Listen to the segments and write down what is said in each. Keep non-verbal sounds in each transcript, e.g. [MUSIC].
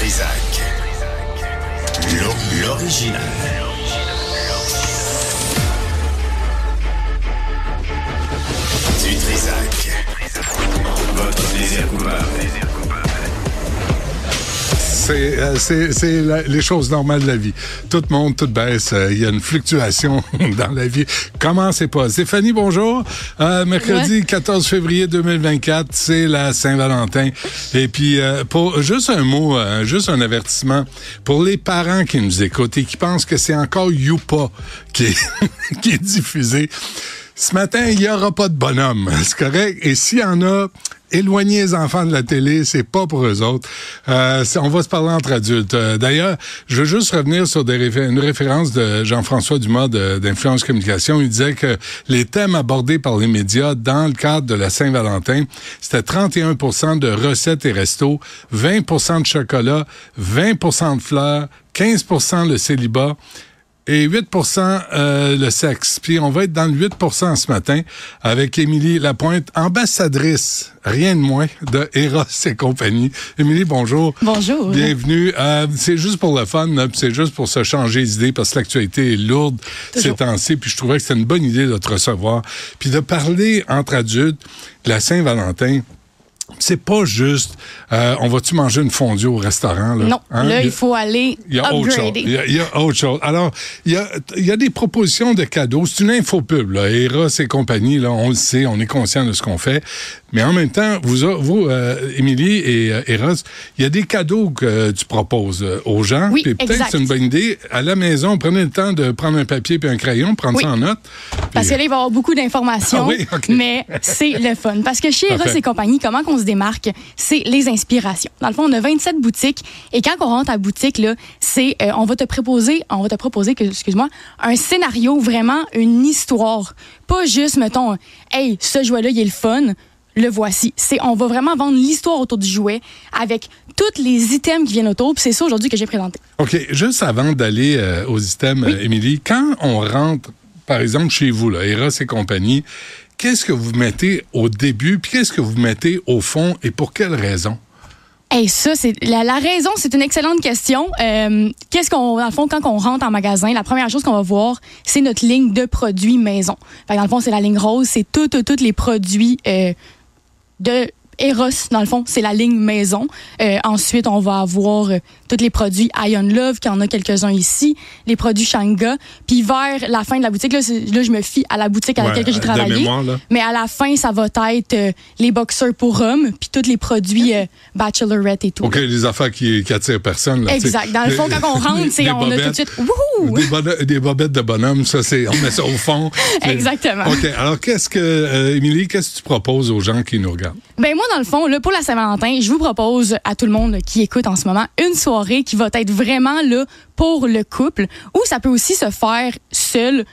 Trisac. L'o- L'original. Du Trisac. Votre plaisir coupable. C'est euh, c'est- c'est la- les choses normales de la vie. Tout monte, tout baisse. euh, Il y a une fluctuation [LAUGHS] dans la vie. Comment c'est pas? Stéphanie, bonjour. Euh, mercredi 14 février 2024, c'est la Saint-Valentin. Et puis, euh, pour juste un mot, euh, juste un avertissement pour les parents qui nous écoutent et qui pensent que c'est encore Youpa qui est, [LAUGHS] qui est diffusé. Ce matin, il n'y aura pas de bonhomme. C'est correct? Et s'il y en a, éloignez les enfants de la télé, c'est pas pour eux autres. Euh, on va se parler entre adultes. Euh, D'ailleurs, je veux juste revenir sur une référence de Jean-François Dumas d'Influence Communication. Il disait que les thèmes abordés par les médias dans le cadre de la Saint-Valentin, c'était 31% de recettes et restos, 20% de chocolat, 20% de fleurs, 15% le célibat et 8% euh, le sexe. Puis on va être dans le 8% ce matin avec Émilie Lapointe, ambassadrice, rien de moins, de Eros et compagnie. Émilie, bonjour. Bonjour. Bienvenue. Euh, c'est juste pour le fun, c'est juste pour se changer d'idée parce que l'actualité est lourde ces temps-ci. Puis je trouvais que c'était une bonne idée de te recevoir. Puis de parler entre adultes de la Saint-Valentin. C'est pas juste, euh, on va-tu manger une fondue au restaurant? Là? Non, Hein? là, Il faut aller il y a autre chose. Il y a, il y a autre chose. Alors, il y a, il y a des propositions de cadeaux. C'est une infopub, là. Eros et compagnie, là, on le sait, on est conscient de ce qu'on fait. Mais en même temps, vous, vous euh, Émilie et euh, Eros, il y a des cadeaux que tu proposes euh, aux gens. Oui, peut-être c'est une bonne idée. À la maison, prenez le temps de prendre un papier puis un crayon, prendre Oui. ça en note. Parce que là, il va y avoir beaucoup d'informations, Ah oui? OK. mais c'est le fun. Parce que chez Eros et compagnie, comment qu'on se démarque? C'est les inspirations. Dans le fond, on a 27 boutiques et quand on rentre à la boutique, là, c'est, euh, on va te proposer, on va te proposer, que- excuse-moi, un scénario, vraiment une histoire. Pas juste, mettons, hey, ce jouet-là, il est le fun. Le voici. C'est, on va vraiment vendre l'histoire autour du jouet avec tous les items qui viennent autour. C'est ça aujourd'hui que j'ai présenté. OK, juste avant d'aller euh, aux items, euh, Émilie, quand on rentre, par exemple, chez vous, là, Eros et compagnie, qu'est-ce que vous mettez au début, puis qu'est-ce que vous mettez au fond et pour quelle raison? Hey, ça, c'est la, raison, c'est une excellente question. Euh, Qu'est-ce qu'on, dans le fond, quand on rentre en magasin, la première chose qu'on va voir, c'est notre ligne de produits maison. Dans le fond, c'est la ligne rose, c'est tous, tous les produits euh, de Eros, dans le fond, c'est la ligne maison. Euh, ensuite, on va avoir euh, tous les produits Ion Love, qui en a quelques-uns ici, les produits Shanga. Puis vers la fin de la boutique, là, je me fie à la boutique à Ouais, laquelle que j'ai travaillé. mémoire. Mais à la fin, ça va être euh, les boxeurs pour hommes, puis tous les produits Bachelorette et tout. OK, les affaires qui, qui attirent personne. Là, Exact. Dans le fond, quand on rentre, c'est on a tout de bobettes. suite wouhou! Des, bonne- des bobettes de bonhomme, ça, c'est, on met ça au fond. [LAUGHS] Exactement. OK, alors qu'est-ce que, Émilie, qu'est-ce que tu proposes aux gens qui nous regardent? Ben moi, dans le fond, là, pour la Saint-Valentin, je vous propose à tout le monde qui écoute en ce moment une soirée qui va être vraiment là pour le couple, ou ça peut aussi se faire seul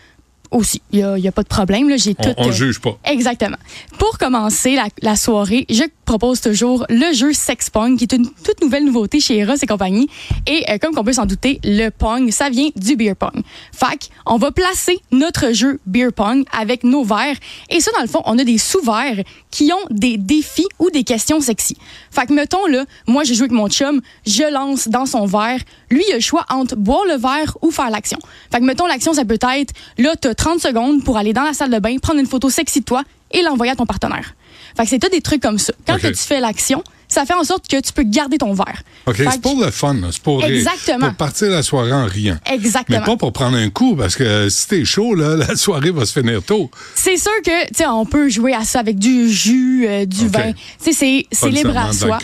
aussi. Il n'y a, il y a pas de problème. Là, j'ai On, tout. on euh, juge pas. Exactement. Pour commencer la, la soirée, je propose toujours le jeu Sex Pong, qui est une toute nouvelle nouveauté chez Eros et compagnie. Et euh, comme qu'on peut s'en douter, le Pong, ça vient du Beer Pong. Fac, on va placer notre jeu Beer Pong avec nos verres. Et ça, dans le fond, on a des sous-verres qui ont des défis ou des questions sexy. Fait que, mettons, là, moi, j'ai joué avec mon chum, je lance dans son verre. Lui, il a le choix entre boire le verre ou faire l'action. Fait que, mettons, l'action, ça peut être, là, t'as 30 secondes pour aller dans la salle de bain, prendre une photo sexy de toi et l'envoyer à ton partenaire. Fait que c'est tout des trucs comme ça. Quand que tu fais l'action, ça fait en sorte que tu peux garder ton verre. OK, c'est que- pour le fun, c'est pour. Exactement. pour partir la soirée en riant. Exactement. Mais pas pour prendre un coup, parce que si t'es chaud, là, [LAUGHS] la soirée va se finir tôt. C'est sûr que, tu sais, on peut jouer à ça avec du jus, euh, du vin. Tu sais, c'est- libre à soi.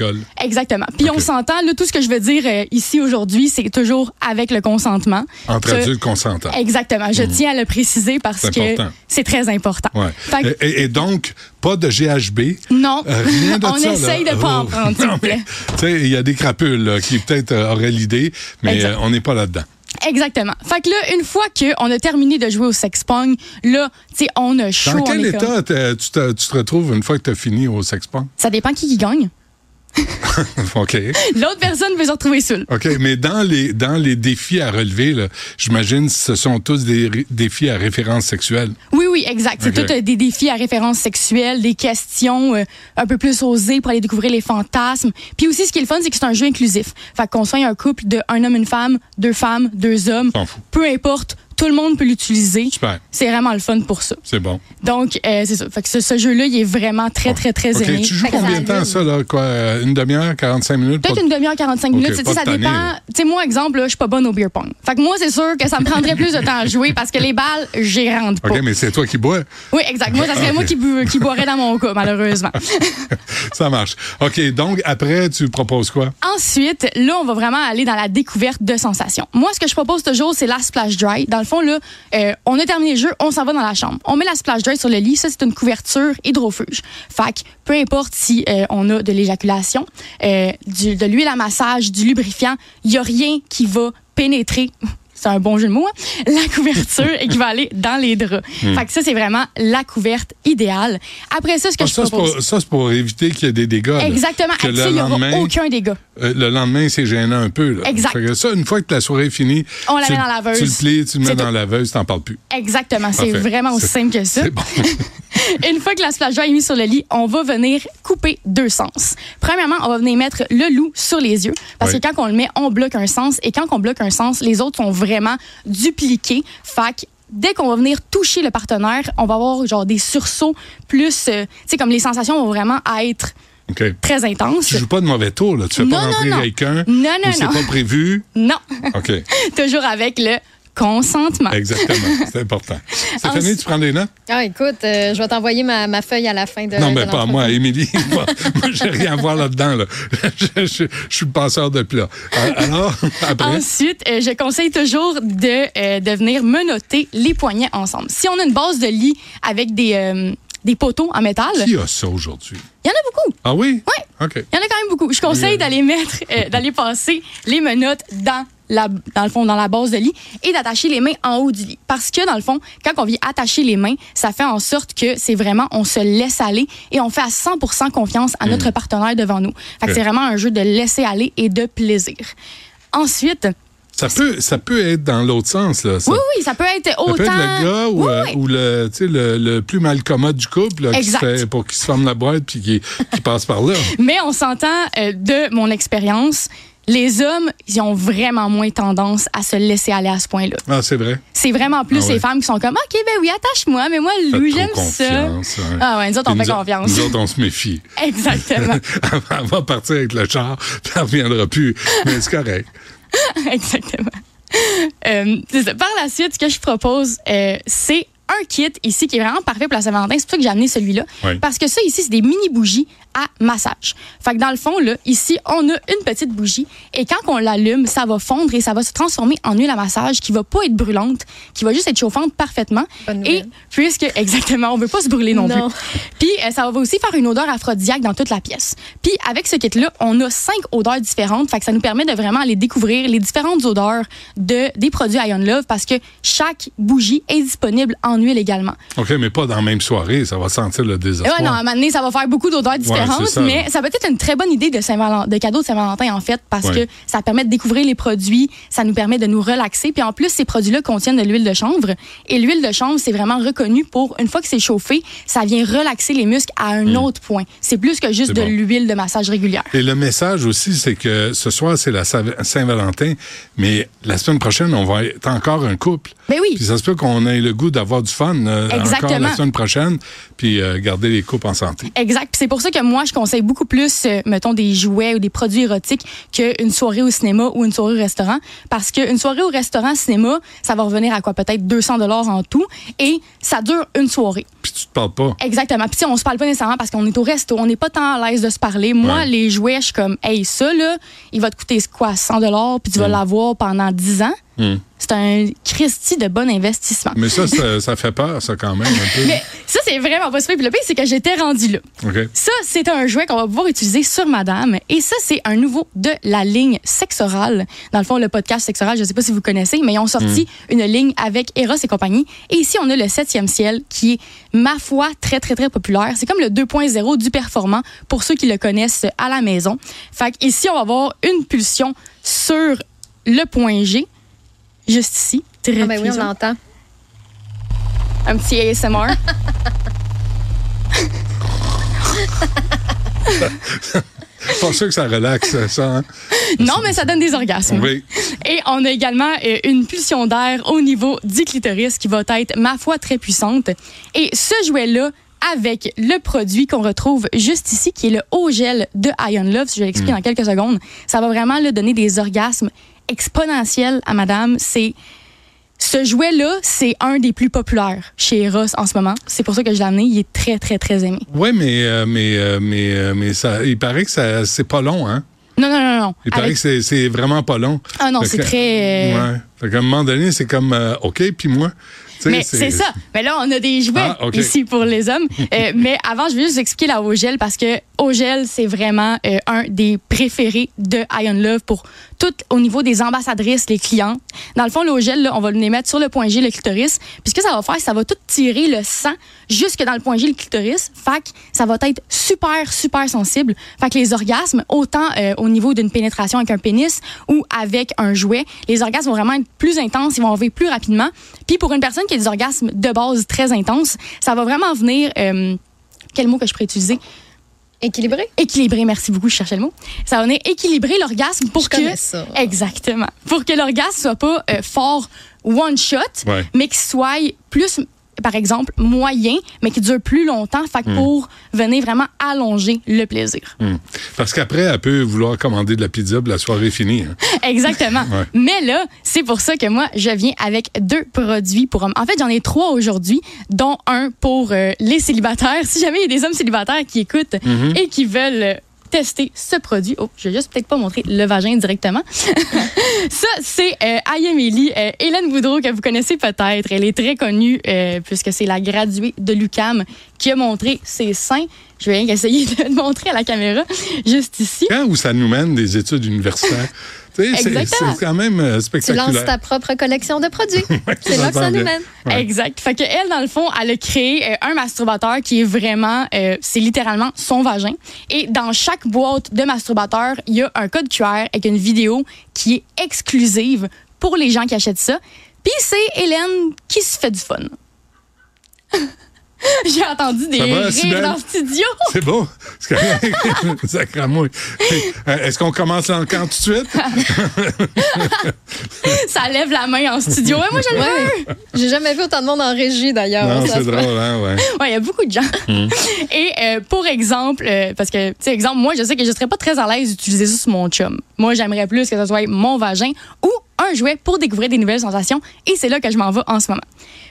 Exactement. Puis on s'entend, là, tout ce que je veux dire euh, ici aujourd'hui, c'est toujours avec le consentement. Entre Ça- adultes consentants. Exactement. Je tiens à le préciser parce que c'est très important. Ouais. Que- et donc, pas de GHB. non, Euh, rien de [LAUGHS] on ça, là. essaye de pas en Oh. prendre, s'il vous [LAUGHS] plaît. il y a des crapules là, qui peut-être euh, auraient l'idée, mais euh, on n'est pas là-dedans. Exactement. Fait que là, une fois qu'on a terminé de jouer au sex pong, là, tu sais, on a chaud. Dans quel comme- état tu te, tu te retrouves une fois que tu as fini au sex pong? Ça dépend qui qui gagne. [LAUGHS] OK. L'autre personne peut se retrouver seule. OK, mais dans les, dans les défis à relever, j'imagine ce sont tous des défis à référence sexuelle. Oui, oui, exact. C'est Ok. tout euh, des défis à référence sexuelle, des questions euh, un peu plus osées pour aller découvrir les fantasmes. Puis aussi, ce qui est le fun, c'est que c'est un jeu inclusif. Fait qu'on soit un couple de un homme, une femme, deux femmes, deux hommes, peu importe, tout le monde peut l'utiliser. Super. C'est vraiment le fun pour ça. C'est bon. Donc, euh, c'est ça. Fait que ce, ce jeu-là, il est vraiment très, très, très OK, aimé. tu joues combien de temps, ça, là? Quoi, euh, une demi-heure, 45 minutes? Peut-être une demi-heure, 45 Ok, minutes. Tu sais, pas ça dépend. Tu sais, moi, exemple, je suis pas bonne au beer pong. Fait que moi, c'est sûr que ça me prendrait plus de temps à jouer parce que les balles, j'y rentre pas. OK, mais c'est toi qui bois. Oui, exact. Moi, ça serait Ok. moi qui, bu- qui boirais dans mon cas, malheureusement. [LAUGHS] Ça marche. OK, donc après, tu proposes quoi? Ensuite, là, on va vraiment aller dans la découverte de sensations. Moi, ce que je propose toujours, c'est la splash dry. Dans le fond, là, euh, on a terminé le jeu, on s'en va dans la chambre. On met la splash dry sur le lit. Ça, c'est une couverture hydrofuge. Fait que peu importe si euh, on a de l'éjaculation, euh, du- de l'huile à massage, du lubrifiant, il y a rien qui va pénétrer. [LAUGHS] C'est un bon jeu de mots, hein? [LAUGHS] La couverture et qui va aller dans les draps. Fait que ça, c'est vraiment la couverte idéale. Après ça, ce que Ah, je ça, propose. pour, ça, c'est pour éviter qu'il y ait des dégâts. là. Exactement. Que Avec ça, le il n'y aura aucun dégât. Euh, le lendemain, c'est gênant un peu. Là. Exact. Fait que ça, une fois que la soirée est finie, On la tu, met dans la. Tu le plies, tu le mets dans la laveuse, t'en parles plus. Exactement. C'est vraiment aussi simple que ça. C'est bon. [LAUGHS] Une fois que la splash dry est mise sur le lit, on va venir couper deux sens. Premièrement, on va venir mettre le loup sur les yeux parce Oui. que quand on le met, on bloque un sens et quand on bloque un sens, les autres sont vraiment dupliqués. Fait que dès qu'on va venir toucher le partenaire, on va avoir genre des sursauts plus, euh, tu sais, comme les sensations vont vraiment être Très intenses. Tu joues pas de mauvais tour, là. Tu fais Non, pas rentrer non. quelqu'un. Non, non, c'est non. pas prévu? Non, OK. [LAUGHS] toujours avec le consentement. Exactement. [LAUGHS] C'est important. Stéphanie, Ensuite- tu prends des notes? Ah, écoute, euh, je vais t'envoyer ma, ma feuille à la fin de non, de mais pas moi, Émilie. [LAUGHS] moi, moi, j'ai rien à voir là-dedans. Là. Je, je- je suis le passeur de plat. Euh, Alors, après? Ensuite, euh, je conseille toujours de, euh, de venir menotter les poignets ensemble. Si on a une base de lit avec des, euh, des poteaux en métal, il Qui a ça aujourd'hui? y en a beaucoup. Ah oui? Oui. OK. Il y en a quand même beaucoup. Je conseille d'aller mettre, euh, [LAUGHS] d'aller passer les menottes dans la, dans le fond, dans la base de lit et d'attacher les mains en haut du lit. Parce que, dans le fond, quand on vient attacher les mains, ça fait en sorte que c'est vraiment, on se laisse aller et on fait à 100% confiance à notre partenaire devant nous. Fait que c'est vraiment un jeu de laisser aller et de plaisir. Ensuite, Ça peut, ça peut être dans l'autre sens. Là, ça. oui, oui, ça peut être Ça autant. peut être le gars ou, Oui, euh, ou le, plus mal commode du couple là, qui se fait, pour qu'il se ferme la boîte puis qui, qui passe par là. [LAUGHS] Mais on s'entend euh, de mon expérience, les hommes, ils ont vraiment moins tendance à se laisser aller à ce point-là. Ah, c'est vrai? C'est vraiment plus Ah ouais. les femmes qui sont comme OK, ben oui, attache-moi, mais moi, trop j'aime ça. hein. Ah ouais, nous autres, on fait confiance. Nous autres, on se méfie. [LAUGHS] Exactement. [LAUGHS] Elle va partir avec le char, puis elle reviendra plus. Mais c'est correct. [LAUGHS] Exactement. Euh, ça. Par la suite, ce que je propose, euh, c'est un kit ici qui est vraiment parfait pour la Saint-Valentin. C'est pour ça que j'ai amené celui-là. Oui. Parce que ça, ici, c'est des mini bougies à massage. Fait que dans le fond, là, ici, on a une petite bougie et quand on l'allume, ça va fondre et ça va se transformer en huile à massage qui va pas être brûlante, qui va juste être chauffante parfaitement. Bonne et puisque, [LAUGHS] exactement, on veut pas se brûler non, Non. plus. Puis euh, ça va aussi faire une odeur aphrodisiaque dans toute la pièce. Puis avec ce kit-là, on a cinq odeurs différentes. Fait que ça nous permet de vraiment aller découvrir les différentes odeurs de, des produits Ion Love parce que chaque bougie est disponible en huile également. OK, mais pas dans la même soirée. Ça va sentir le désespoir. ouais, non, à un moment donné, ça va faire beaucoup d'odeurs différentes, ça, mais ça peut être une très bonne idée de, cadeau de Saint-Valentin, en fait, parce Ouais. que ça permet de découvrir les produits, ça nous permet de nous relaxer. Puis en plus, ces produits-là contiennent de l'huile de chanvre. Et l'huile de chanvre, c'est vraiment reconnu pour, une fois que c'est chauffé, ça vient relaxer les muscles à un autre point. C'est plus que juste Hmm. De bon. l'huile de massage régulière. Et le message aussi, c'est que ce soir, c'est la Sa- Saint-Valentin, mais la semaine prochaine, on va être encore un couple. Ben oui. Puis ça se peut qu'on ait le goût d'avoir du fun euh, encore la semaine prochaine, puis euh, garder les couples en santé. Exact. C'est pour ça que moi, je conseille beaucoup plus, euh, mettons, des jouets ou des produits érotiques qu'une soirée au cinéma ou une soirée au restaurant. Parce qu'une soirée au restaurant, cinéma, ça va revenir à quoi? Peut-être 200 dollars en tout. Et ça dure une soirée. Puis tu te parles pas. Exactement. Puis on se parle pas nécessairement parce qu'on est au resto. On n'est pas tant à l'aise de se parler. Moi, Ouais. les jouets, je suis comme, hey, ça, là, il va te coûter quoi? 100 dollars puis tu vas l'avoir pendant 10 ans. Hmm. c'est un Christie de bon investissement. Mais ça, ça, [LAUGHS] ça fait peur, ça, quand même, un peu. Mais ça, c'est vraiment pas super. Puis le pire, c'est que j'étais rendue là. OK. Ça, c'est un jouet qu'on va pouvoir utiliser sur madame. Et ça, c'est un nouveau de la ligne Sexoral. Dans le fond, le podcast Sexoral, je sais pas si vous connaissez, mais ils ont sorti une ligne avec Eros et compagnie. Et ici, on a le septième ciel qui est, ma foi, très, très, très populaire. C'est comme le 2.0 du performant pour ceux qui le connaissent à la maison. Fait ici, on va avoir une pulsion sur le point G, juste ici. Très Ah ben oui, on l'entend. Un petit ASMR. [LAUGHS] Pas sûr que ça relaxe, ça. Hein? non, mais ça donne des orgasmes. Oui. Et on a également euh, une pulsion d'air au niveau du clitoris qui va être, ma foi, très puissante. Et ce jouet-là, avec le produit qu'on retrouve juste ici, qui est le haut gel de Ion Love, si je vais l'expliquer dans quelques secondes, ça va vraiment là, donner des orgasmes exponentiels à madame. C'est. Ce jouet-là, c'est un des plus populaires chez Eros en ce moment. C'est pour ça que je l'ai amené. Il est très, très, très aimé. Oui, mais, euh, mais, euh, mais, euh, mais ça, il paraît que ça, c'est pas long, hein? Non, non, non, non. Il paraît que c'est, c'est vraiment pas long. Ah non, c'est très. euh, Ouais. Fait qu'à un moment donné, c'est comme, euh, OK, puis moi. Mais c'est ça. Mais là, on a des jouets Ah, ici pour les hommes. [LAUGHS] Euh, mais avant, je vais juste expliquer la Ogel parce que Ogel, c'est vraiment euh, un des préférés de Ion Love pour tout au niveau des ambassadrices, les clients. Dans le fond, l'Ogel, on va les mettre sur le point G, le clitoris. Puis ce que ça va faire, ça va tout tirer le sang jusque dans le point G, le clitoris. Fait que ça va être super, super sensible. Fait que les orgasmes, autant euh, au niveau d'une pénétration avec un pénis ou avec un jouet, les orgasmes vont vraiment être plus intenses, ils vont arriver plus rapidement. Puis pour une personne qui a des orgasmes de base très intenses, ça va vraiment venir... euh, quel mot que je pourrais utiliser? Équilibré? Équilibrer, merci beaucoup, je cherchais le mot. Ça va venir équilibrer l'orgasme pour Je que... ça. Exactement. Pour que l'orgasme soit pas euh, fort one shot, Ouais. mais qu'il soit plus, par exemple, moyen, mais qui dure plus longtemps. Fait que pour venir vraiment allonger le plaisir. Hum. Parce qu'après, elle peut vouloir commander de la pizza, puis la soirée est finie. hein. [LAUGHS] Exactement. Ouais. Mais là, c'est pour ça que moi, je viens avec deux produits pour hommes. En fait, j'en ai trois aujourd'hui, dont un pour euh, les célibataires. [LAUGHS] Si jamais il y a des hommes célibataires qui écoutent et qui veulent euh, tester ce produit. Oh, je vais juste peut-être pas montrer le vagin directement. [LAUGHS] Ça, c'est euh, Ayameli, euh, Hélène Boudreau, que vous connaissez peut-être. Elle est très connue euh, puisque c'est la graduée de l'UCAM qui a montré ses seins. Je vais rien essayer de [LAUGHS] le montrer à la caméra, juste ici. Quand où ça nous mène des études universitaires? [LAUGHS] C'est, quand même euh, Tu spectaculaire. lances ta propre collection de produits. [LAUGHS] c'est là que ça nous mène. Ouais. Exact. Fait que elle, dans le fond, elle a créé euh, un masturbateur qui est vraiment, euh, c'est littéralement son vagin. Et dans chaque boîte de masturbateur, il y a un code QR avec une vidéo qui est exclusive pour les gens qui achètent ça. Puis c'est Hélène qui se fait du fun. [LAUGHS] J'ai entendu des va, rires dans le studio. [LAUGHS] C'est. [LAUGHS] Sacramouille. Euh, Est-ce qu'on commence dans le camp tout de suite? Ça lève la main en studio. Ouais, moi, je le veux. Ouais. J'ai jamais vu autant de monde en régie d'ailleurs. Non, c'est drôle, hein, ouais. Ouais, il y a beaucoup de gens. Et euh, pour exemple, euh, parce que, tu sais, exemple, moi, je sais que je serais pas très à l'aise d'utiliser ça sur mon chum. Moi, j'aimerais plus que ce soit mon vagin ou un jouet pour découvrir des nouvelles sensations. Et c'est là que je m'en vais en ce moment.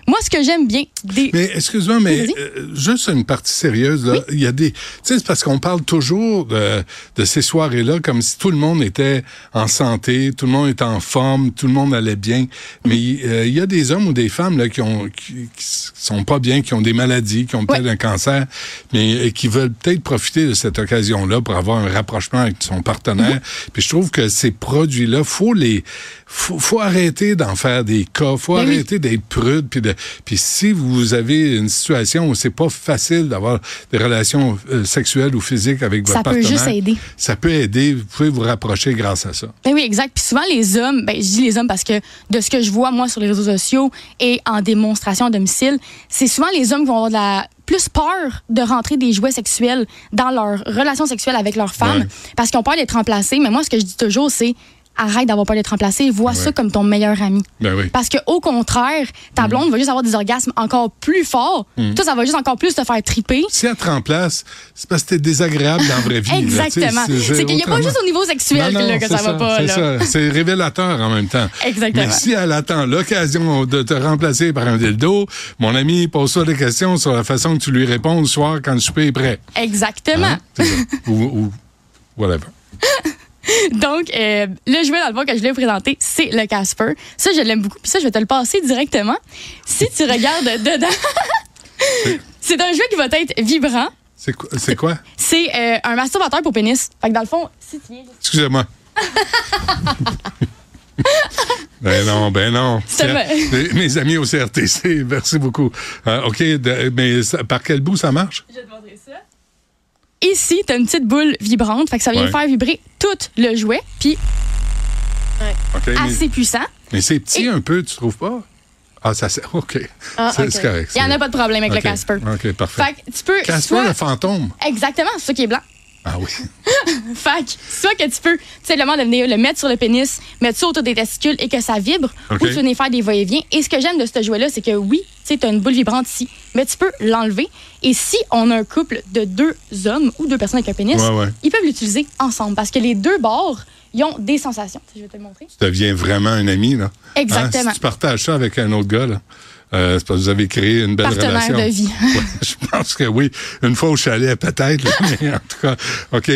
Moi, ce que j'aime bien des. Mais excuse-moi, mais euh, juste une partie sérieuse, là. Il y a des. Tu sais, c'est parce qu'on parle toujours de, de ces soirées-là comme si tout le monde était en santé, tout le monde était en forme, tout le monde allait bien. Mais euh, il y a des hommes ou des femmes là, qui ont qui, qui sont pas bien, qui ont des maladies, qui ont peut-être un cancer, mais qui veulent peut-être profiter de cette occasion-là pour avoir un rapprochement avec son partenaire. Puis je trouve que ces produits-là, faut les faut, faut arrêter d'en faire des cas, faut Ben arrêter d'être prude puis de puis si vous avez une situation où c'est pas facile d'avoir des relations euh, sexuelles ou physiques avec votre Ça peut partenaire, juste aider. ça peut aider, vous pouvez vous rapprocher grâce à ça. Ben oui, exact. Puis souvent, les hommes, ben, je dis les hommes parce que de ce que je vois, moi, sur les réseaux sociaux et en démonstration à domicile, c'est souvent les hommes qui vont avoir de la plus peur de rentrer des jouets sexuels dans leur relation sexuelle avec leur femme Ouais. parce qu'ils ont peur d'être remplacés. Mais moi, ce que je dis toujours, c'est arrête d'avoir peur d'être remplacé, vois ça Ouais. comme ton meilleur ami. Ben oui. Parce que au contraire, ta blonde va juste avoir des orgasmes encore plus forts. Toi, ça va juste encore plus te faire triper. Si elle te remplace, c'est parce que t'es désagréable dans la vraie vie. Exactement. C'est qu'il n'y a pas juste au niveau sexuel Non, non, là, que c'est ça va pas. C'est ça. Révélateur en même temps. Exactement. Mais si elle attend l'occasion de te remplacer par un dildo, mon ami, pose-toi des questions sur la façon que tu lui réponds le soir quand le souper est prêt. Exactement. Hein? Ça. ou whatever. [LAUGHS] [LAUGHS] Donc, euh, le jouet, dans le fond, que je l'ai présenté, c'est le Casper. Ça, je l'aime beaucoup. Puis ça, je vais te le passer directement. Si tu regardes [LAUGHS] dedans, c'est un jouet qui va être vibrant. C'est quoi? C'est quoi? C'est euh, un masturbateur pour pénis. Fait que dans le fond, si tu viens... Excusez-moi. [LAUGHS] ben non, ben non. Me- mes- amis au CRTC, merci beaucoup. Euh, OK, de- mais ça- par quel bout ça marche? Je vais te. Ici, tu as une petite boule vibrante. Fait que ça vient Ouais. faire vibrer tout le jouet. Puis OK, mais, assez puissant. mais c'est petit Et- un peu, tu trouves pas? Ah, ça c'est [LAUGHS] OK. Ah, c'est OK. c'est correct. Il n'y en a pas de problème avec le Casper. OK, parfait. Fait que tu peux. Casper, soit- le fantôme. Exactement, c'est ça qui est blanc. Ah oui. [LAUGHS] Fait que soit que tu peux tout simplement le, venir le mettre sur le pénis, mettre ça autour des testicules et que ça vibre, ou tu venir faire des va-et-vient. Et ce que j'aime de ce jouet-là, c'est que oui, tu as une boule vibrante ici, mais tu peux l'enlever. Et si on a un couple de deux hommes ou deux personnes avec un pénis, Ouais, ouais. ils peuvent l'utiliser ensemble parce que les deux bords, ils ont des sensations. Je vais te le montrer. Tu deviens vraiment un ami, là. Hein, Exactement. Si tu partages ça avec un autre gars, là, euh, c'est parce que vous avez créé une belle Partenaire relation. de vie. [LAUGHS] Ouais, je pense que oui. Une fois au chalet, peut-être. [LAUGHS] mais en tout cas, OK.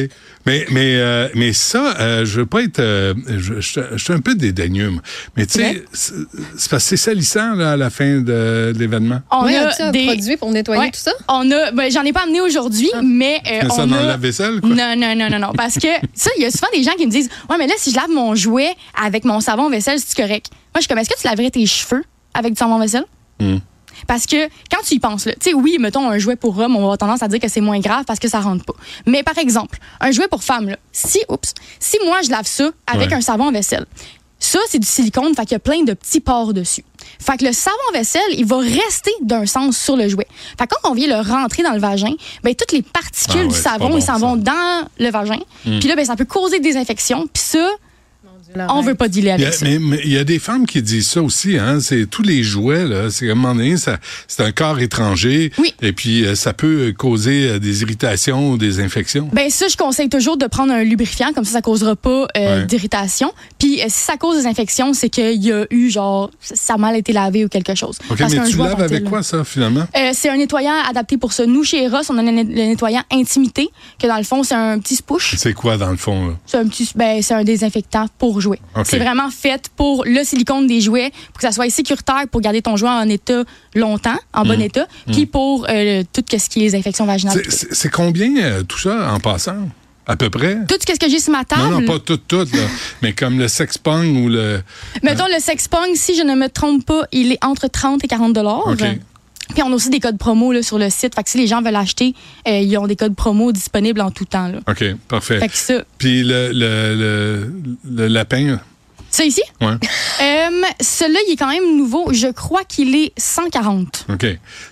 Mais, mais, euh, mais ça, euh, je veux pas être... euh, je, je, je suis un peu dédaigneux, moi. Mais tu sais, c'est parce que c'est salissant là, à la fin de, de l'événement. On Oui, a des. produit pour nettoyer Ouais. tout ça? On a. Ben, J'en ai pas amené aujourd'hui, mais euh, Mets ça on dans a. le lave-vaisselle, quoi. Non, non, non, non, non. Parce que [LAUGHS] ça, il y a souvent des gens qui me disent Ouais, mais là, si je lave mon jouet avec mon savon vaisselle, c'est correct? Moi, je suis comme Est-ce que tu laverais tes cheveux avec du savon vaisselle? Hmm. Parce que quand tu y penses, tu sais, oui, mettons un jouet pour homme, on va tendance à dire que c'est moins grave parce que ça rentre pas. Mais par exemple, un jouet pour femme, là, si, oups, si moi je lave ça avec Ouais. un savon vaisselle, ça, c'est du silicone, fait qu'il y a plein de petits pores dessus. Fait que le savon vaisselle, il va rester d'un sens sur le jouet. Fait que quand on vient le rentrer dans le vagin, ben toutes les particules Ah ouais, du savon, bon, ils s'en vont dans le vagin. Puis là, ben ça peut causer des infections. Puis ça, on veut pas dealer Il y avec a- ça. mais il y a des femmes qui disent ça aussi, hein. C'est tous les jouets, là. C'est à un moment donné, ça, c'est un corps étranger. Oui. Et puis, euh, ça peut causer euh, des irritations ou des infections. Ben ça, je conseille toujours de prendre un lubrifiant, comme ça, ça causera pas euh, Ouais. d'irritation. Puis euh, si ça cause des infections, c'est qu'il y a eu genre ça a mal été lavé ou quelque chose. OK, Parce mais tu laves avec quoi, ça, finalement? Euh, c'est un nettoyant adapté pour ça. Nous, chez Ross, on a le, net- le nettoyant intimité, que dans le fond, c'est un petit spouche. C'est quoi, dans le fond? C'est un petit, ben, c'est un désinfectant pour jouets. C'est vraiment fait pour le silicone des jouets, pour que ça soit sécuritaire pour garder ton jouet en état longtemps, en Mm. bon état, puis pour euh, tout ce qui est les infections vaginales. C'est- combien, euh, tout ça, en passant? À peu près? Tout ce que j'ai sur ma table. Non, non, pas tout, tout, là. [LAUGHS] mais comme le sexpong ou le. Mettons, le sexpong, si je ne me trompe pas, il est entre 30 et 40 dollars. OK. Puis on a aussi des codes promo là, sur le site. Fait que si les gens veulent acheter, euh, ils ont des codes promo disponibles en tout temps. Là. OK, parfait. Fait que ça. Puis le, le, le, le lapin, Ça ici, ouais. [LAUGHS] euh, celui-là, il est quand même nouveau. Je crois qu'il est 140. OK.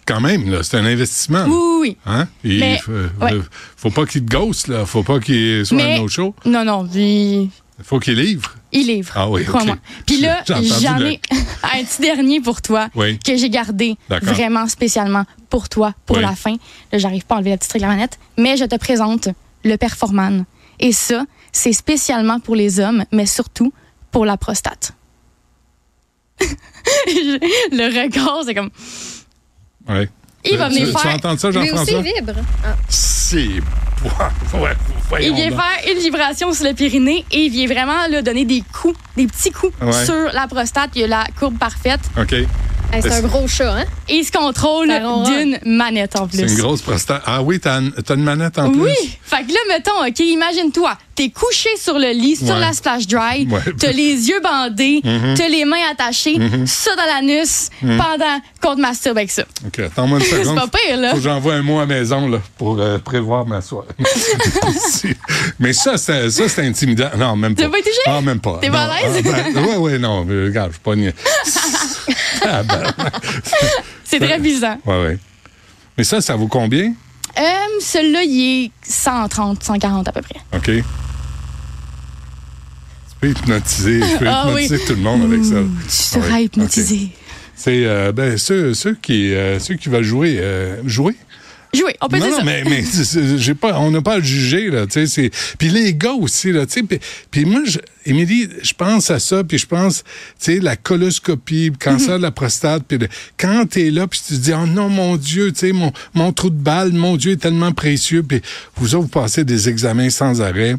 Quand même, là, c'est un investissement. Oui, oui, oui. Hein? Il Mais- faut, ouais. faut pas qu'il te ghost, là. Faut pas qu'il soit Mais- un autre show. Non, non, il, Faut qu'il livre. Il livre. Ah oui, OK. Crois-moi. Puis là, j'en le- ai [LAUGHS] un petit dernier pour toi Oui. que j'ai gardé vraiment spécialement pour toi, pour Oui. la fin. Là, j'arrive pas à enlever la petite réglamanette, mais je te présente le Performan. Et ça, c'est spécialement pour les hommes, mais surtout pour la prostate. [LAUGHS] le regard, c'est comme. Ouais. Il va Tu- venir tu, Tu faire. entends ça, Jean-François? vibre. Ah. C'est. [LAUGHS] Ouais, Il vient donc. faire une vibration sur le périnée et il vient vraiment là, donner des coups, des petits coups Ouais. sur la prostate. Il y a la courbe parfaite OK. Hey, c'est un gros chat, hein? et il se contrôle Ça d'une manette en plus. C'est une grosse prostate. Ah oui, t'as une, t'as une manette en plus? Oui! Fait que là, mettons, OK, imagine-toi, t'es couché sur le lit, sur Ouais. la splash dry, Ouais. t'as les yeux bandés, t'as les mains attachées, ça dans l'anus, pendant qu'on te masturbe avec ça. OK, attends-moi une [LAUGHS] C'est seconde. pas pire, là. Faut que j'envoie un mot à la maison là, pour euh, prévoir ma soirée. [LAUGHS] Mais ça, c'est, ça, c'est intimidant. Non, même pas. T'as pas été touché? Ah, même pas. T'es pas à l'aise? Ah, ben, ouais, ouais, non. mais Regarde, je suis pas. Ah, [LAUGHS] ben, [LAUGHS] C'est très bizarre. ouais, ouais. Mais ça, ça vaut combien? Euh, Celui-là, il est 130, 140 à peu près. OK. Tu peux hypnotiser, je peux Ah hypnotiser tout le monde avec ça. Tu seras Ah oui, hypnotisé. C'est euh, ben, ceux, ceux, qui, euh, ceux qui veulent jouer. euh, jouer? Jouer, on peut non, dire non, ça. mais, mais j'ai pas, on n'a pas à le juger, là, tu sais. Puis les gars aussi, là, tu sais. Puis moi, je- Émilie, je pense à ça, puis je pense, tu sais, la coloscopie, le cancer de la prostate, puis le- quand t'es là, puis tu te dis, oh non, mon Dieu, tu sais, mon, mon trou de balle, mon Dieu est tellement précieux, puis vous autres, vous passez des examens sans arrêt.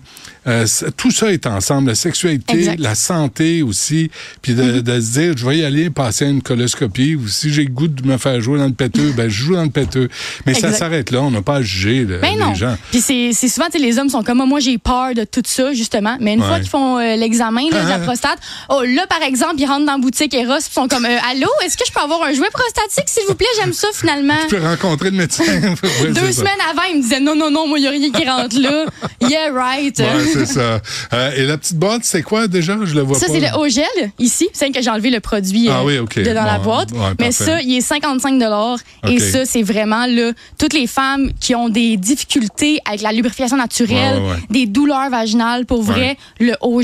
Euh, tout ça est ensemble, la sexualité, Exact. la santé aussi, puis de, de se dire, je vais y aller passer une coloscopie, ou si j'ai le goût de me faire jouer dans le péteux, ben je joue dans le péteux. Mais ça s'arrête là, on n'a pas à juger là, Ben les non. gens. Puis c'est c'est souvent, tu sais, les hommes sont comme, moi, j'ai peur de tout ça, justement. Mais une Ouais. fois qu'ils font euh, l'examen de la prostate, oh, là, par exemple, ils rentrent dans la boutique Eros, puis sont comme, euh, allô, est-ce que je peux avoir un jouet prostatique, s'il vous plaît? J'aime ça, finalement. Tu peux rencontrer le médecin. [LAUGHS] Ouais, Deux ça. semaines avant, ils me disaient, non, non, non, moi, il n'y a rien qui rentre là. Yeah, right. Ouais, c'est ça. Euh, et la petite boîte, c'est quoi déjà? Je le vois Ça, pas. c'est le haut gel, ici. C'est que j'ai enlevé le produit Ah euh, oui, de dans la boîte. ouais, Mais ça, il est 55 Et OK. ça, c'est vraiment là, toutes les femmes qui ont des difficultés avec la lubrification naturelle, des douleurs vaginales, pour vrai, le haut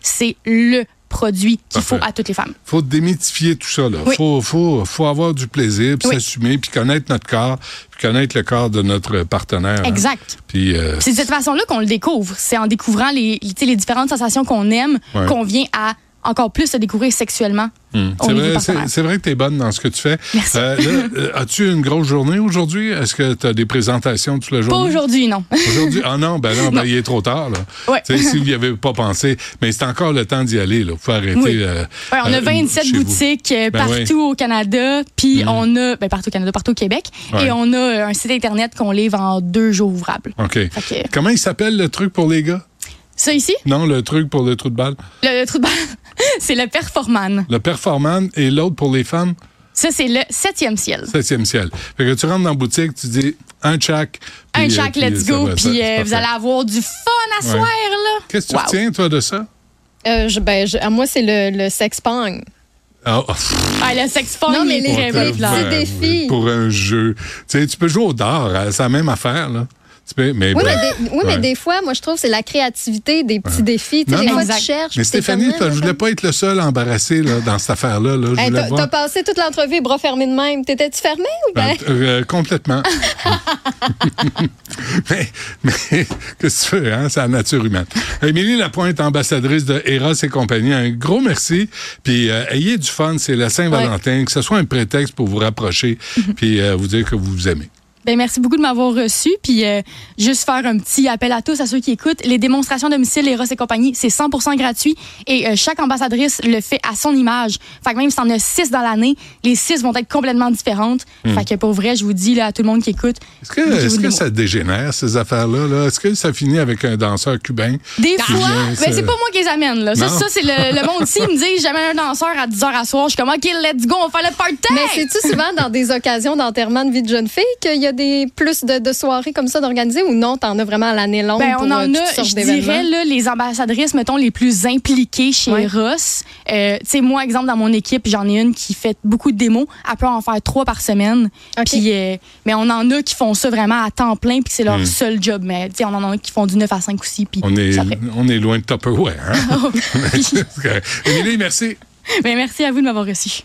c'est le produit qu'il faut à toutes les femmes. faut démythifier tout ça. Oui. Faut, faut, faut avoir du plaisir, puis Oui. s'assumer, puis connaître notre corps, puis connaître le corps de notre partenaire. hein. Exact. Puis, euh, C'est de cette façon-là qu'on le découvre. C'est en découvrant les, différentes sensations qu'on aime Ouais. qu'on vient à encore plus se découvrir sexuellement hum, au c'est vrai, c'est- que tu es bonne dans ce que tu fais. Merci. Euh, là, euh, As-tu une grosse journée aujourd'hui? Est-ce que tu as des présentations toute la Pas journée? aujourd'hui, non. Aujourd'hui? Ah non, ben non, ben, il est trop tard. Là. Ouais. Si vous n'y avez pas pensé, mais c'est encore le temps d'y aller. Là. Vous pouvez arrêter. Oui. euh, Ouais, on a euh, 27 chez vous. boutiques Ben partout au Canada, puis on a ben, partout au Canada, partout au Québec, et on a un site internet qu'on livre en deux jours ouvrables. OK. Que- Comment il s'appelle le truc pour les gars? Ça ici, Non, le truc pour le trou de balle. le, le trou de balle, [LAUGHS] c'est le Performan. Le Performan et l'autre pour les femmes, Ça c'est le septième ciel. septième ciel. Fait que tu rentres dans la boutique, tu dis un chac. Un euh, puis let's go, puis euh, vous allez avoir du fun à Ouais. soir là. Qu'est-ce que tu Wow. retiens, toi, de ça? Euh, je- ben, je- à moi, c'est le, le sex pong. Ah, oh, Ah, le sex fun, Non, mais il les- petits défis. Pour un jeu. Tu sais, tu peux jouer au dard, hein, c'est la même affaire, là. Tu peux, mais Oui, mais, des, oui mais Ouais. des fois, moi, je trouve que c'est la créativité des petits défis. Tu Non, des non. fois, Exact. tu cherches. Mais Stéphanie, Ah, je voulais pas être le seul embarrassé là, dans cette affaire-là. Là. Hey, voir. t'as passé toute l'entrevue bras fermés de même. T'étais-tu fermé ou bien? Euh, euh, complètement. [LAUGHS] [LAUGHS] mais, mais qu'est-ce que tu fais, hein? C'est la nature humaine. Émilie Lapointe, ambassadrice de Eros et compagnie, un gros merci. Puis euh, ayez du fun, c'est la Saint-Valentin, que ce soit un prétexte pour vous rapprocher, [LAUGHS] puis vous dire que vous vous aimez. Ben, merci beaucoup de m'avoir reçu. Puis euh, juste faire un petit appel à tous, à ceux qui écoutent. Les démonstrations domicile, les et compagnie, c'est 100 gratuit. Et euh, chaque ambassadrice le fait à son image. Fait que même si t'en as six dans l'année, les six vont être complètement différentes. Fait que pour vrai, je vous dis là, à tout le monde qui écoute. Est-ce que, ça dégénère, ces affaires-là? -là, Est-ce que ça finit avec un danseur cubain? Des fois, vient ben, c'est pas moi qui les amène. Là. Ça, ça c'est le, le monde ici. Ils me dit j'amène un danseur à 10h à soir. Je suis comme, OK, let's go, on faire le party. Mais c'est-tu souvent dans des occasions d'enterrement de vie de jeune fille qu'il y a des plus de, de soirées comme ça d'organiser ou non? T'en as vraiment à l'année longue Ben, pour on euh, en toutes a, sortes je dirais, là, les ambassadrices, mettons, les plus impliquées chez Ouais. Ross. Euh, tu sais, moi, exemple, dans mon équipe, j'en ai une qui fait beaucoup de démos. Elle peut en faire trois par semaine. Puis, euh, mais on en a qui font ça vraiment à temps plein, puis c'est leur seul job. Mais, tu sais, on en a qui font du 9 à 5 aussi. Puis On est, ça fait. on est loin de Tupperware. Hein? [LAUGHS] [LAUGHS] [LAUGHS] Émilie, merci. Ben, merci à vous de m'avoir reçu.